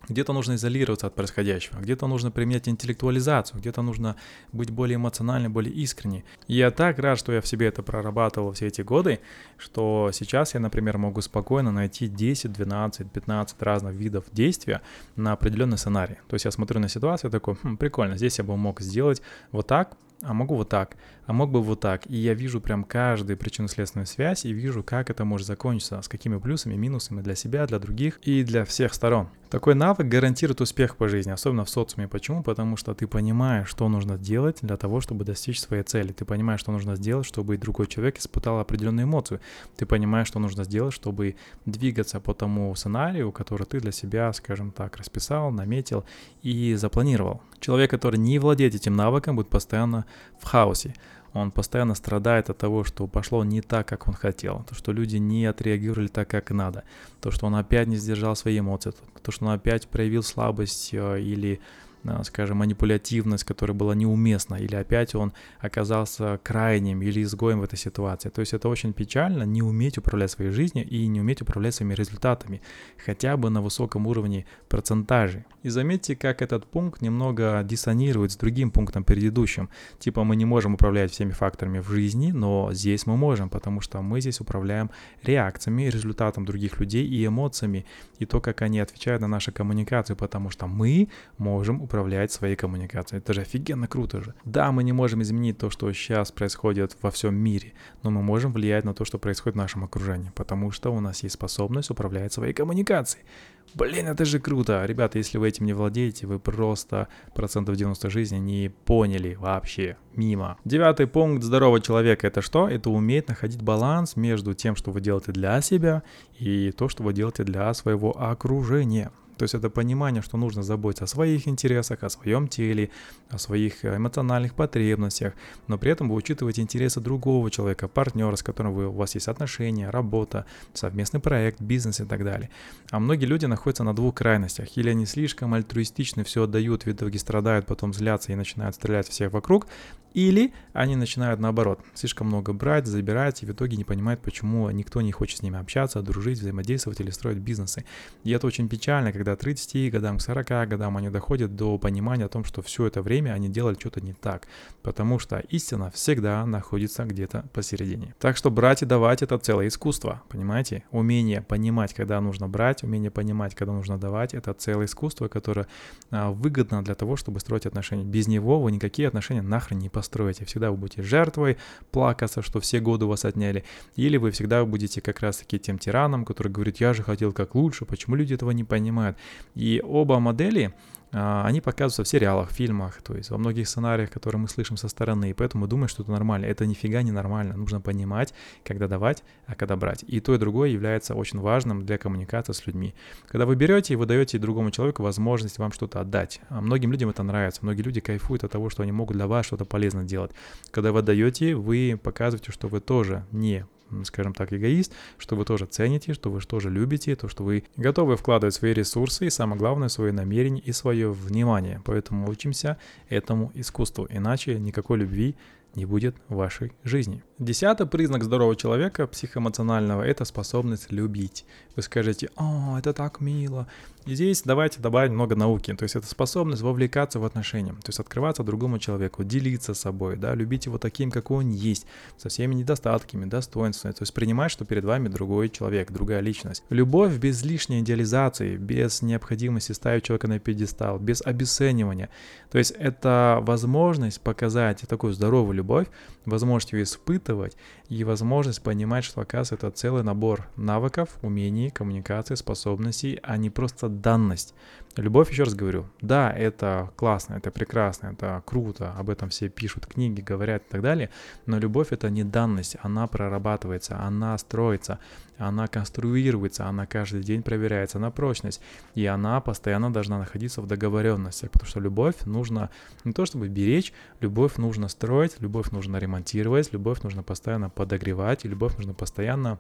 Где-то нужно изолироваться от происходящего, где-то нужно применять интеллектуализацию, где-то нужно быть более эмоциональным, более искренней. я так рад, что я в себе это прорабатывал все эти годы, что сейчас я, например, могу спокойно найти 10, 12, 15 разных видов действия на определенный сценарий. То есть я смотрю на ситуацию такой, хм, прикольно, здесь я бы мог сделать вот так, а могу вот так, а мог бы вот так. И я вижу прям каждую причинно-следственную связь и вижу, как это может закончиться, с какими плюсами, минусами для себя, для других и для всех сторон. Такой навык гарантирует успех по жизни, особенно в социуме. Почему? Потому что ты понимаешь, что нужно делать для того, чтобы достичь своей цели. Ты понимаешь, что нужно сделать, чтобы другой человек испытал определенную эмоцию. Ты понимаешь, что нужно сделать, чтобы двигаться по тому сценарию, который ты для себя, скажем так, расписал, наметил и запланировал. Человек, который не владеет этим навыком, будет постоянно в хаосе. Он постоянно страдает от того, что пошло не так, как он хотел, то, что люди не отреагировали так, как надо, то, что он опять не сдержал свои эмоции, то, что он опять проявил слабость э, или скажем, манипулятивность, которая была неуместна, или опять он оказался крайним или изгоем в этой ситуации. То есть это очень печально не уметь управлять своей жизнью и не уметь управлять своими результатами, хотя бы на высоком уровне процентажей. И заметьте, как этот пункт немного диссонирует с другим пунктом предыдущим. Типа мы не можем управлять всеми факторами в жизни, но здесь мы можем, потому что мы здесь управляем реакциями, результатом других людей и эмоциями, и то, как они отвечают на нашу коммуникацию, потому что мы можем управлять своей коммуникацией. Это же офигенно круто же. Да, мы не можем изменить то, что сейчас происходит во всем мире, но мы можем влиять на то, что происходит в нашем окружении, потому что у нас есть способность управлять своей коммуникацией. Блин, это же круто. Ребята, если вы этим не владеете, вы просто процентов 90 жизни не поняли вообще. Мимо. Девятый пункт здорового человека это что? Это уметь находить баланс между тем, что вы делаете для себя и то, что вы делаете для своего окружения. То есть это понимание, что нужно заботиться о своих интересах, о своем теле, о своих э, эмоциональных потребностях, но при этом вы учитываете интересы другого человека, партнера, с которым вы, у вас есть отношения, работа, совместный проект, бизнес и так далее. А многие люди находятся на двух крайностях. Или они слишком альтруистичны, все отдают, в итоге страдают, потом злятся и начинают стрелять всех вокруг, или они начинают наоборот, слишком много брать, забирать, и в итоге не понимают, почему никто не хочет с ними общаться, дружить, взаимодействовать или строить бизнесы. И это очень печально, когда 30 годам, к 40 годам они доходят до понимания о том, что все это время они делали что-то не так, потому что истина всегда находится где-то посередине. Так что брать и давать это целое искусство, понимаете? Умение понимать, когда нужно брать, умение понимать, когда нужно давать, это целое искусство, которое а, выгодно для того, чтобы строить отношения. Без него вы никакие отношения нахрен не построите. Всегда вы будете жертвой, плакаться, что все годы у вас отняли. Или вы всегда будете как раз-таки тем тираном, который говорит, я же хотел как лучше, почему люди этого не понимают. И оба модели, а, они показываются в сериалах, фильмах, то есть во многих сценариях, которые мы слышим со стороны, и поэтому мы думаем, что это нормально. Это нифига не нормально. Нужно понимать, когда давать, а когда брать. И то, и другое является очень важным для коммуникации с людьми. Когда вы берете вы даете другому человеку возможность вам что-то отдать. А многим людям это нравится. Многие люди кайфуют от того, что они могут для вас что-то полезно делать. Когда вы даете, вы показываете, что вы тоже не скажем так, эгоист, что вы тоже цените, что вы тоже любите, то, что вы готовы вкладывать свои ресурсы и, самое главное, свои намерения и свое внимание. Поэтому учимся этому искусству, иначе никакой любви не будет в вашей жизни. Десятый признак здорового человека, психоэмоционального, это способность любить. Вы скажете, о, это так мило. И здесь давайте добавить много науки. То есть это способность вовлекаться в отношения, то есть открываться другому человеку, делиться собой, да, любить его таким, какой он есть, со всеми недостатками, достоинствами. То есть принимать, что перед вами другой человек, другая личность. Любовь без лишней идеализации, без необходимости ставить человека на пьедестал, без обесценивания. То есть это возможность показать такую здоровую любовь, возможность ее испытывать и возможность понимать, что, оказывается, это целый набор навыков, умений, коммуникации, способностей, а не просто данность. Любовь, еще раз говорю, да, это классно, это прекрасно, это круто, об этом все пишут книги, говорят и так далее, но любовь это не данность, она прорабатывается, она строится, она конструируется, она каждый день проверяется на прочность, и она постоянно должна находиться в договоренностях, потому что любовь нужно не то чтобы беречь, любовь нужно строить, любовь нужно ремонтировать, любовь нужно постоянно подогревать, и любовь нужно постоянно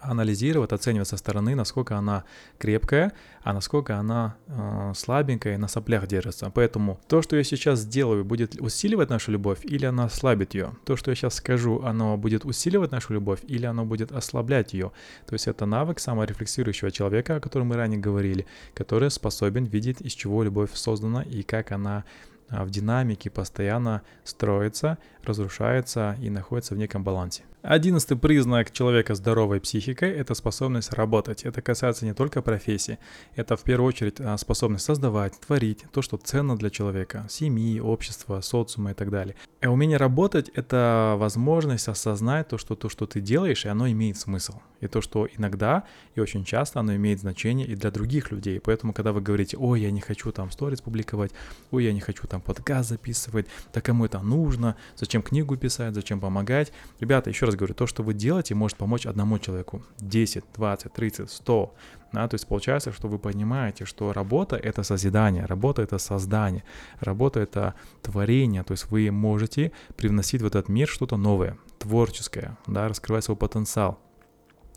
анализировать, оценивать со стороны, насколько она крепкая, а насколько она э, слабенькая и на соплях держится. Поэтому то, что я сейчас сделаю, будет усиливать нашу любовь или она ослабит ее. То, что я сейчас скажу, оно будет усиливать нашу любовь или оно будет ослаблять ее. То есть это навык саморефлексирующего человека, о котором мы ранее говорили, который способен видеть, из чего любовь создана и как она а, в динамике постоянно строится, разрушается и находится в неком балансе. Одиннадцатый признак человека здоровой психикой – это способность работать. Это касается не только профессии, это в первую очередь а, способность создавать, творить то, что ценно для человека, семьи, общества, социума и так далее. И умение работать – это возможность осознать то, что то, что ты делаешь, и оно имеет смысл. И то, что иногда и очень часто оно имеет значение и для других людей. Поэтому, когда вы говорите, ой, я не хочу там сторис публиковать, ой, я не хочу там подкаст записывать, да кому это нужно, зачем книгу писать, зачем помогать. Ребята, еще раз говорю, то, что вы делаете, может помочь одному человеку. 10, 20, 30, 100. Да, то есть получается, что вы понимаете, что работа — это созидание, работа — это создание, работа — это творение, то есть вы можете привносить в этот мир что-то новое, творческое, да, раскрывать свой потенциал.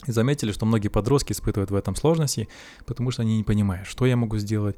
И заметили, что многие подростки испытывают в этом сложности, потому что они не понимают, что я могу сделать,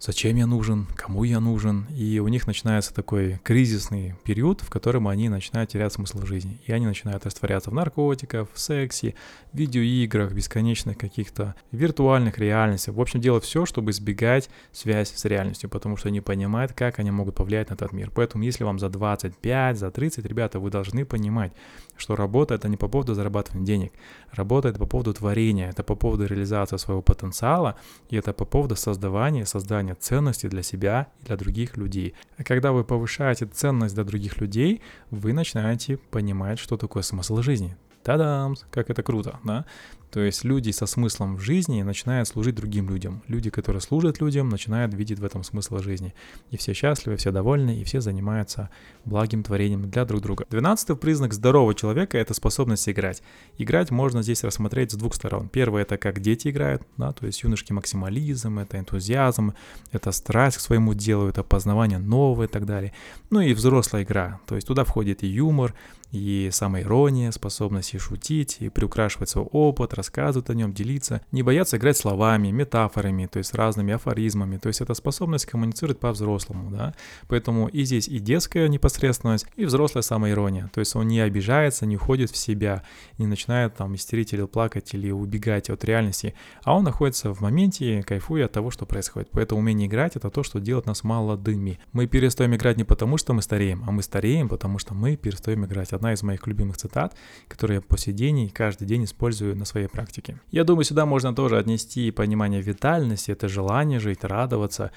зачем я нужен, кому я нужен, и у них начинается такой кризисный период, в котором они начинают терять смысл жизни, и они начинают растворяться в наркотиках, в сексе, в видеоиграх, бесконечных каких-то виртуальных реальностях, в общем, делать все, чтобы избегать связь с реальностью, потому что они понимают, как они могут повлиять на этот мир. Поэтому, если вам за 25, за 30, ребята, вы должны понимать, что работа это не по поводу зарабатывания денег, работа это по поводу творения, это по поводу реализации своего потенциала, и это по поводу создавания, создания ценности для себя и для других людей. А когда вы повышаете ценность для других людей, вы начинаете понимать, что такое смысл жизни. Та-дам! Как это круто, да? То есть люди со смыслом в жизни начинают служить другим людям. Люди, которые служат людям, начинают видеть в этом смысл жизни. И все счастливы, все довольны, и все занимаются благим творением для друг друга. Двенадцатый признак здорового человека — это способность играть. Играть можно здесь рассмотреть с двух сторон. Первое — это как дети играют, да, то есть юношеский максимализм, это энтузиазм, это страсть к своему делу, это познавание нового и так далее. Ну и взрослая игра, то есть туда входит и юмор, и самоирония, способность и шутить, и приукрашивать свой опыт, рассказывать о нем, делиться, не бояться играть словами, метафорами, то есть разными афоризмами, то есть это способность коммуницировать по-взрослому, да, поэтому и здесь и детская непосредственность, и взрослая самоирония, то есть он не обижается, не уходит в себя, не начинает там истерить или плакать, или убегать от реальности, а он находится в моменте, кайфуя от того, что происходит, поэтому умение играть это то, что делает нас молодыми. Мы перестаем играть не потому, что мы стареем, а мы стареем, потому что мы перестаем играть одна из моих любимых цитат, которые я по сей день и каждый день использую на своей практике. Я думаю, сюда можно тоже отнести понимание витальности, это желание жить, радоваться,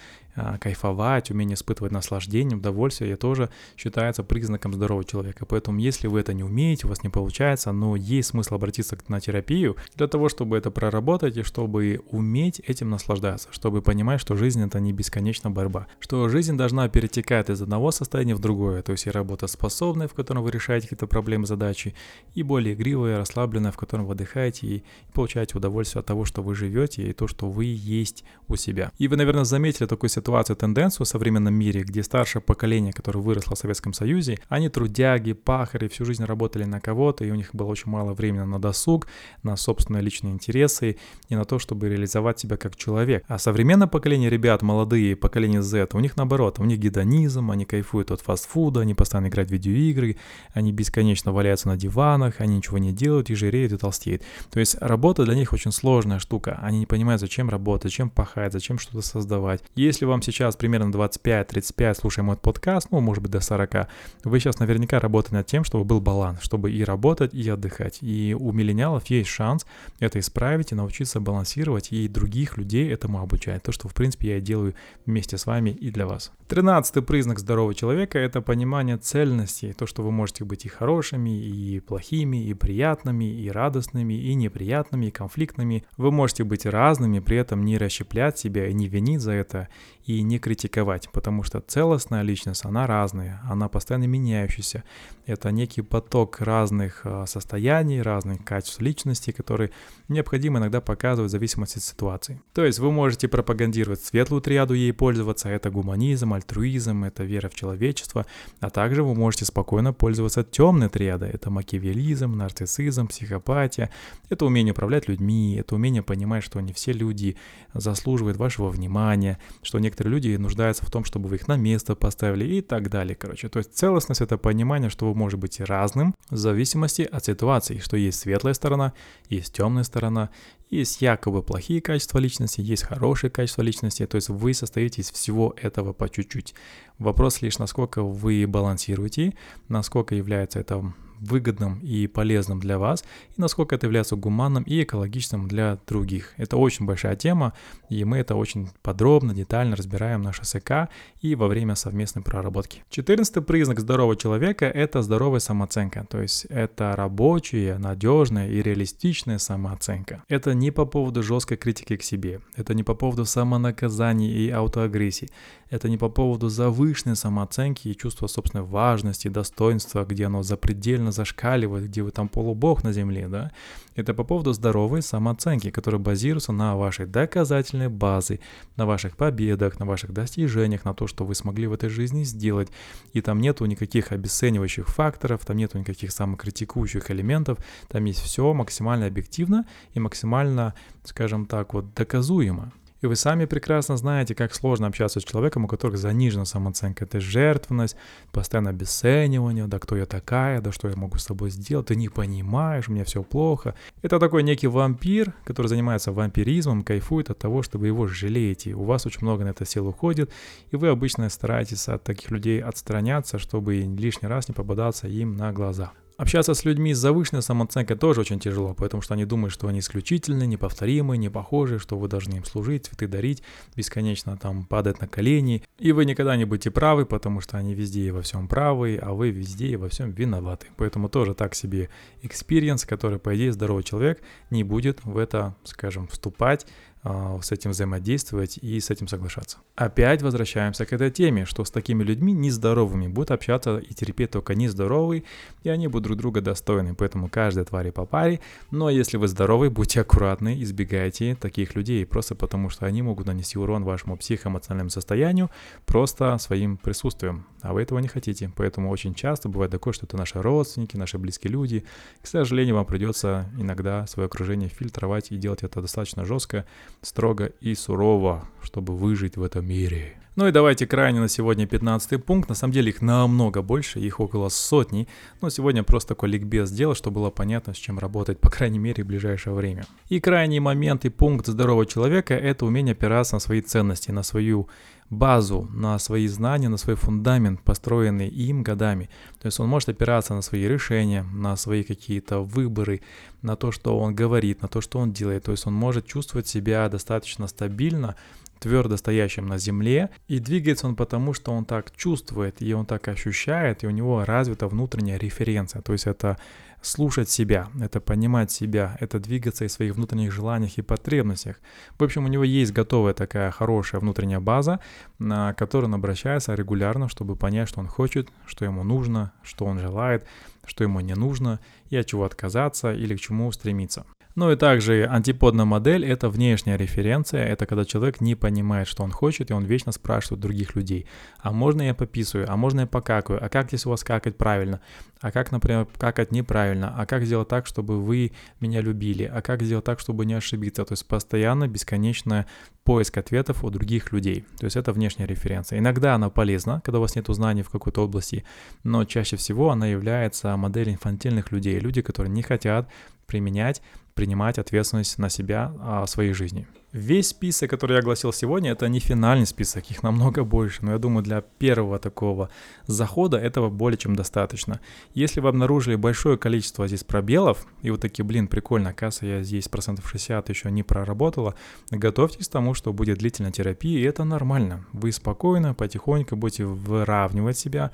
кайфовать, умение испытывать наслаждение, удовольствие, это тоже считается признаком здорового человека. Поэтому, если вы это не умеете, у вас не получается, но есть смысл обратиться на терапию для того, чтобы это проработать и чтобы уметь этим наслаждаться, чтобы понимать, что жизнь это не бесконечная борьба, что жизнь должна перетекать из одного состояния в другое, то есть и работоспособная, в котором вы решаете какие-то проблемы, задачи, и более игривая, расслабленная, в котором вы отдыхаете и получаете удовольствие от того, что вы живете и то, что вы есть у себя. И вы, наверное, заметили такой ситуацию, тенденцию в современном мире, где старшее поколение, которое выросло в Советском Союзе, они трудяги, пахари, всю жизнь работали на кого-то, и у них было очень мало времени на досуг, на собственные личные интересы и на то, чтобы реализовать себя как человек. А современное поколение ребят, молодые, поколение Z, у них наоборот, у них гедонизм, они кайфуют от фастфуда, они постоянно играют в видеоигры, они бесконечно валяются на диванах, они ничего не делают и жиреют и толстеют. То есть работа для них очень сложная штука, они не понимают, зачем работать, зачем пахать, зачем что-то создавать. Если вам сейчас примерно 25-35, слушая мой подкаст, ну, может быть, до 40, вы сейчас наверняка работаете над тем, чтобы был баланс, чтобы и работать, и отдыхать. И у миллениалов есть шанс это исправить и научиться балансировать, и других людей этому обучать. То, что, в принципе, я делаю вместе с вами и для вас. Тринадцатый признак здорового человека — это понимание цельности, то, что вы можете быть и хорошими, и плохими, и приятными, и радостными, и неприятными, и конфликтными. Вы можете быть разными, при этом не расщеплять себя и не винить за это, и не критиковать, потому что целостная личность, она разная, она постоянно меняющаяся. Это некий поток разных а, состояний, разных качеств личности, которые необходимо иногда показывать в зависимости от ситуации. То есть вы можете пропагандировать светлую триаду, ей пользоваться, это гуманизм, альтруизм, это вера в человечество, а также вы можете спокойно пользоваться темной триадой, это макиавелизм, нарциссизм, психопатия, это умение управлять людьми, это умение понимать, что не все люди заслуживают вашего внимания, что не некоторые люди нуждаются в том, чтобы вы их на место поставили и так далее, короче. То есть целостность — это понимание, что вы можете быть разным в зависимости от ситуации, что есть светлая сторона, есть темная сторона, есть якобы плохие качества личности, есть хорошие качества личности, то есть вы состоите из всего этого по чуть-чуть. Вопрос лишь, насколько вы балансируете, насколько является это выгодным и полезным для вас, и насколько это является гуманным и экологичным для других. Это очень большая тема, и мы это очень подробно, детально разбираем на ШСК и во время совместной проработки. Четырнадцатый признак здорового человека — это здоровая самооценка, то есть это рабочая, надежная и реалистичная самооценка. Это не по поводу жесткой критики к себе, это не по поводу самонаказаний и аутоагрессии, это не по поводу завышенной самооценки и чувства собственной важности, достоинства, где оно запредельно зашкаливает, где вы там полубог на земле, да. Это по поводу здоровой самооценки, которая базируется на вашей доказательной базе, на ваших победах, на ваших достижениях, на то, что вы смогли в этой жизни сделать. И там нету никаких обесценивающих факторов, там нету никаких самокритикующих элементов, там есть все максимально объективно и максимально, скажем так, вот доказуемо. И вы сами прекрасно знаете, как сложно общаться с человеком, у которого занижена самооценка. Это жертвенность, постоянно обесценивание, да кто я такая, да что я могу с тобой сделать, ты не понимаешь, у меня все плохо. Это такой некий вампир, который занимается вампиризмом, кайфует от того, что вы его жалеете. У вас очень много на это сил уходит, и вы обычно стараетесь от таких людей отстраняться, чтобы лишний раз не попадаться им на глаза. Общаться с людьми с завышенной самооценкой тоже очень тяжело, потому что они думают, что они исключительны, неповторимы, не похожи, что вы должны им служить, цветы дарить, бесконечно там падать на колени. И вы никогда не будете правы, потому что они везде и во всем правы, а вы везде и во всем виноваты. Поэтому тоже так себе experience, который, по идее, здоровый человек не будет в это, скажем, вступать, с этим взаимодействовать и с этим соглашаться. Опять возвращаемся к этой теме, что с такими людьми нездоровыми будут общаться и терпеть только нездоровые, и они будут друг друга достойны, поэтому каждой твари по паре, но если вы здоровы, будьте аккуратны, избегайте таких людей, просто потому что они могут нанести урон вашему психоэмоциональному состоянию просто своим присутствием, а вы этого не хотите, поэтому очень часто бывает такое, что это наши родственники, наши близкие люди, к сожалению, вам придется иногда свое окружение фильтровать и делать это достаточно жестко, строго и сурово, чтобы выжить в этом мире. Ну и давайте крайне на сегодня 15 пункт. На самом деле их намного больше, их около сотни. Но сегодня просто такой ликбез сделал, чтобы было понятно, с чем работать, по крайней мере, в ближайшее время. И крайний момент и пункт здорового человека – это умение опираться на свои ценности, на свою базу, на свои знания, на свой фундамент, построенный им годами. То есть он может опираться на свои решения, на свои какие-то выборы, на то, что он говорит, на то, что он делает. То есть он может чувствовать себя достаточно стабильно, твердо стоящим на земле, и двигается он потому, что он так чувствует, и он так ощущает, и у него развита внутренняя референция, то есть это слушать себя, это понимать себя, это двигаться и своих внутренних желаниях и потребностях. В общем, у него есть готовая такая хорошая внутренняя база, на которую он обращается регулярно, чтобы понять, что он хочет, что ему нужно, что он желает, что ему не нужно, и от чего отказаться или к чему стремиться. Ну и также антиподная модель — это внешняя референция, это когда человек не понимает, что он хочет, и он вечно спрашивает других людей, а можно я пописываю, а можно я покакаю, а как здесь у вас какать правильно, а как, например, какать неправильно, а как сделать так, чтобы вы меня любили, а как сделать так, чтобы не ошибиться, то есть постоянно бесконечная поиск ответов у других людей. То есть это внешняя референция. Иногда она полезна, когда у вас нет знаний в какой-то области, но чаще всего она является моделью инфантильных людей. Люди, которые не хотят применять принимать ответственность на себя о своей жизни. Весь список, который я огласил сегодня, это не финальный список, их намного больше, но я думаю, для первого такого захода этого более чем достаточно. Если вы обнаружили большое количество здесь пробелов, и вот такие, блин, прикольно, касса я здесь процентов 60 еще не проработала, готовьтесь к тому, что будет длительная терапия, и это нормально. Вы спокойно, потихоньку будете выравнивать себя,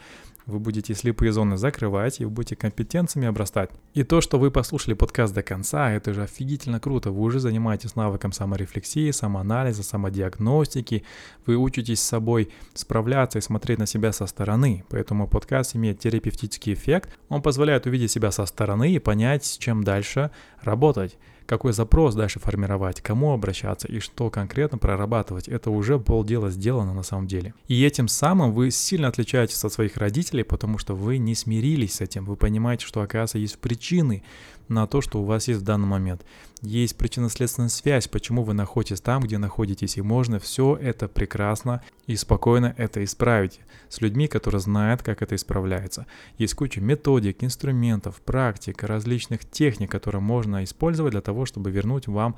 вы будете слепые зоны закрывать, и вы будете компетенциями обрастать. И то, что вы послушали подкаст до конца, это же офигительно круто. Вы уже занимаетесь навыком саморефлексии, самоанализа, самодиагностики. Вы учитесь с собой справляться и смотреть на себя со стороны. Поэтому подкаст имеет терапевтический эффект. Он позволяет увидеть себя со стороны и понять, с чем дальше работать какой запрос дальше формировать, кому обращаться и что конкретно прорабатывать, это уже полдела сделано на самом деле. И этим самым вы сильно отличаетесь от своих родителей, потому что вы не смирились с этим, вы понимаете, что оказывается есть причины на то, что у вас есть в данный момент. Есть причинно-следственная связь, почему вы находитесь там, где находитесь, и можно все это прекрасно и спокойно это исправить с людьми, которые знают, как это исправляется. Есть куча методик, инструментов, практик, различных техник, которые можно использовать для того, чтобы вернуть вам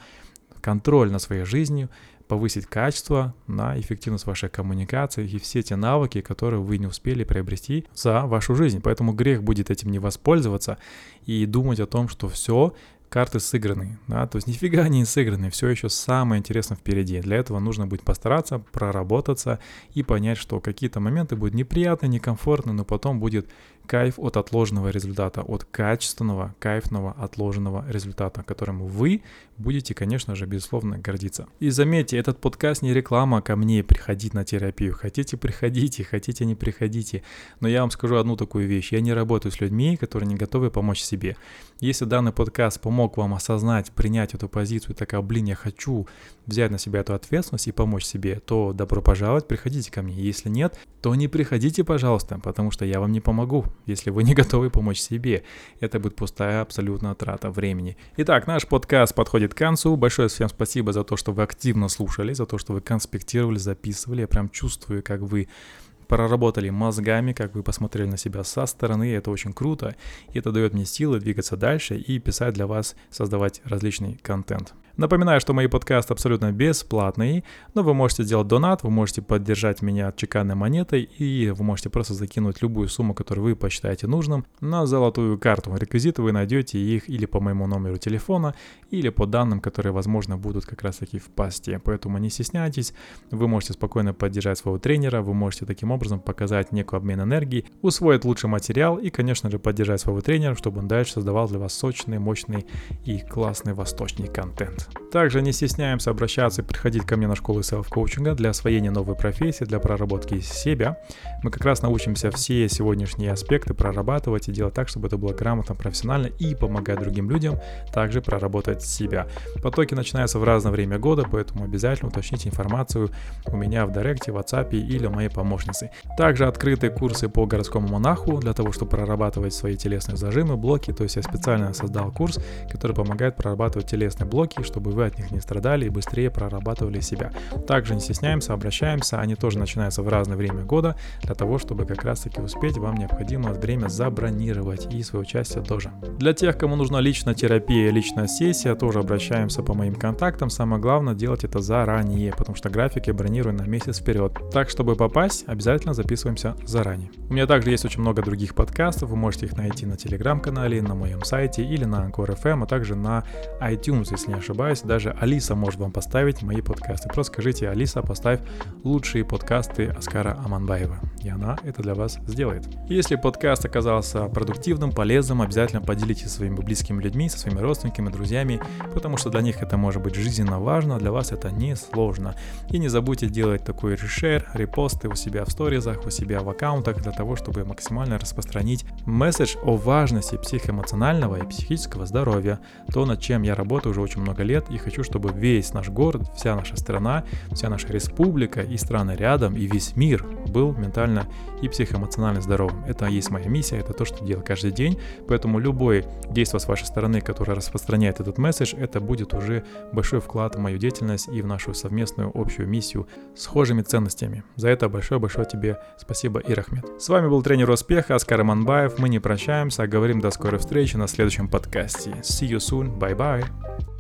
контроль над своей жизнью, повысить качество на эффективность вашей коммуникации и все те навыки, которые вы не успели приобрести за вашу жизнь. Поэтому грех будет этим не воспользоваться и думать о том, что все, карты сыграны, да, то есть нифига не сыграны, все еще самое интересное впереди. Для этого нужно будет постараться, проработаться и понять, что какие-то моменты будут неприятны, некомфортны, но потом будет кайф от отложенного результата, от качественного, кайфного отложенного результата, которым вы будете, конечно же, безусловно гордиться. И заметьте, этот подкаст не реклама ко мне приходить на терапию. Хотите, приходите, хотите, не приходите. Но я вам скажу одну такую вещь. Я не работаю с людьми, которые не готовы помочь себе. Если данный подкаст помог вам осознать, принять эту позицию, такая, блин, я хочу взять на себя эту ответственность и помочь себе, то добро пожаловать, приходите ко мне. Если нет, то не приходите, пожалуйста, потому что я вам не помогу. Если вы не готовы помочь себе, это будет пустая абсолютно трата времени. Итак, наш подкаст подходит к концу. Большое всем спасибо за то, что вы активно слушали, за то, что вы конспектировали, записывали. Я прям чувствую, как вы проработали мозгами, как вы посмотрели на себя со стороны, это очень круто, и это дает мне силы двигаться дальше и писать для вас, создавать различный контент. Напоминаю, что мои подкасты абсолютно бесплатные, но вы можете сделать донат, вы можете поддержать меня чеканной монетой, и вы можете просто закинуть любую сумму, которую вы посчитаете нужным, на золотую карту. Реквизиты вы найдете их или по моему номеру телефона, или по данным, которые, возможно, будут как раз таки в пасте. Поэтому не стесняйтесь, вы можете спокойно поддержать своего тренера, вы можете таким образом показать некий обмен энергии, усвоить лучший материал и, конечно же, поддержать своего тренера, чтобы он дальше создавал для вас сочный, мощный и классный восточный контент. Также не стесняемся обращаться и приходить ко мне на школу селф-коучинга для освоения новой профессии, для проработки себя. Мы как раз научимся все сегодняшние аспекты прорабатывать и делать так, чтобы это было грамотно, профессионально и помогать другим людям также проработать себя. Потоки начинаются в разное время года, поэтому обязательно уточните информацию у меня в Директе, в WhatsApp или моей помощницы. Также открыты курсы по городскому монаху для того, чтобы прорабатывать свои телесные зажимы, блоки. То есть я специально создал курс, который помогает прорабатывать телесные блоки, чтобы вы от них не страдали и быстрее прорабатывали себя. Также не стесняемся, обращаемся, они тоже начинаются в разное время года. Для того, чтобы как раз таки успеть, вам необходимо время забронировать и свое участие тоже. Для тех, кому нужна личная терапия, личная сессия, тоже обращаемся по моим контактам. Самое главное делать это заранее, потому что график я бронирую на месяц вперед. Так, чтобы попасть, обязательно записываемся заранее. У меня также есть очень много других подкастов, вы можете их найти на телеграм-канале, на моем сайте или на Anchor FM, а также на iTunes, если не ошибаюсь ошибаюсь, даже Алиса может вам поставить мои подкасты. Просто скажите, Алиса, поставь лучшие подкасты Аскара Аманбаева, и она это для вас сделает. Если подкаст оказался продуктивным, полезным, обязательно поделитесь своими близкими людьми, со своими родственниками, друзьями, потому что для них это может быть жизненно важно, для вас это не сложно. И не забудьте делать такой решер, репосты у себя в сторизах, у себя в аккаунтах, для того, чтобы максимально распространить месседж о важности психоэмоционального и психического здоровья, то, над чем я работаю уже очень много лет, лет и хочу, чтобы весь наш город, вся наша страна, вся наша республика и страны рядом, и весь мир был ментально и психоэмоционально здоровым. Это есть моя миссия, это то, что делаю каждый день, поэтому любое действие с вашей стороны, которое распространяет этот месседж, это будет уже большой вклад в мою деятельность и в нашу совместную общую миссию с схожими ценностями. За это большое-большое тебе спасибо, Ирахмет. С вами был тренер успеха Аскар Манбаев. Мы не прощаемся, а говорим до скорой встречи на следующем подкасте. See you soon. Bye-bye.